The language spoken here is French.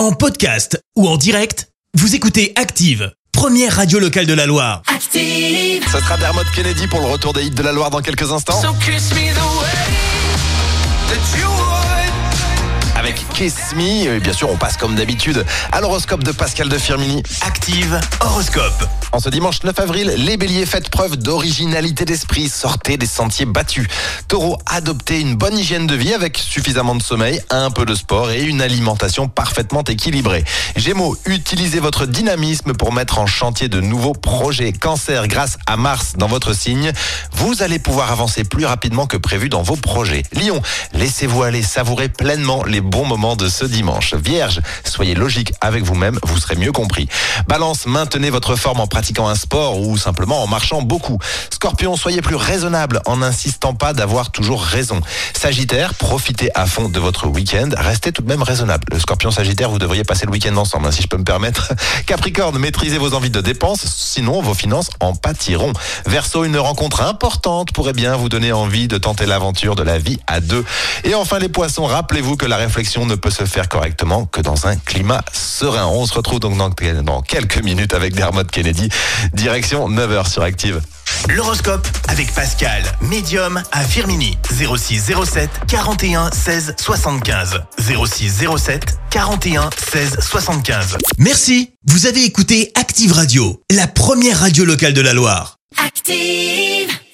En podcast ou en direct, vous écoutez Active, première radio locale de la Loire. Active. Ce sera Dermot Kennedy pour le retour des hits de la Loire dans quelques instants. So kiss me the way that you Bien sûr, on passe comme d'habitude à l'horoscope de Pascal de Firmini. Active horoscope. En ce dimanche 9 avril, les béliers faites preuve d'originalité d'esprit, sortez des sentiers battus. Taureau, adoptez une bonne hygiène de vie avec suffisamment de sommeil, un peu de sport et une alimentation parfaitement équilibrée. Gémeaux, utilisez votre dynamisme pour mettre en chantier de nouveaux projets. Cancer, grâce à Mars dans votre signe, vous allez pouvoir avancer plus rapidement que prévu dans vos projets. Lion, laissez-vous aller savourer pleinement les bons moments de ce dimanche. Vierge, soyez logique avec vous-même, vous serez mieux compris. Balance, maintenez votre forme en pratiquant un sport ou simplement en marchant beaucoup. Scorpion, soyez plus raisonnable en n'insistant pas d'avoir toujours raison. Sagittaire, profitez à fond de votre week-end, restez tout de même raisonnable. Le Scorpion Sagittaire, vous devriez passer le week-end ensemble, hein, si je peux me permettre. Capricorne, maîtrisez vos envies de dépenses, sinon vos finances en pâtiront. Verseau, une rencontre importante pourrait bien vous donner envie de tenter l'aventure de la vie à deux. Et enfin les poissons, rappelez-vous que la réflexion ne peut se faire correctement que dans un climat serein. On se retrouve donc dans, dans quelques minutes avec Dermot Kennedy, direction 9h sur Active. L'horoscope avec Pascal, médium à Firmini. 06 07 41 16 75. 06 07 41 16 75. Merci. Vous avez écouté Active Radio, la première radio locale de la Loire. Active.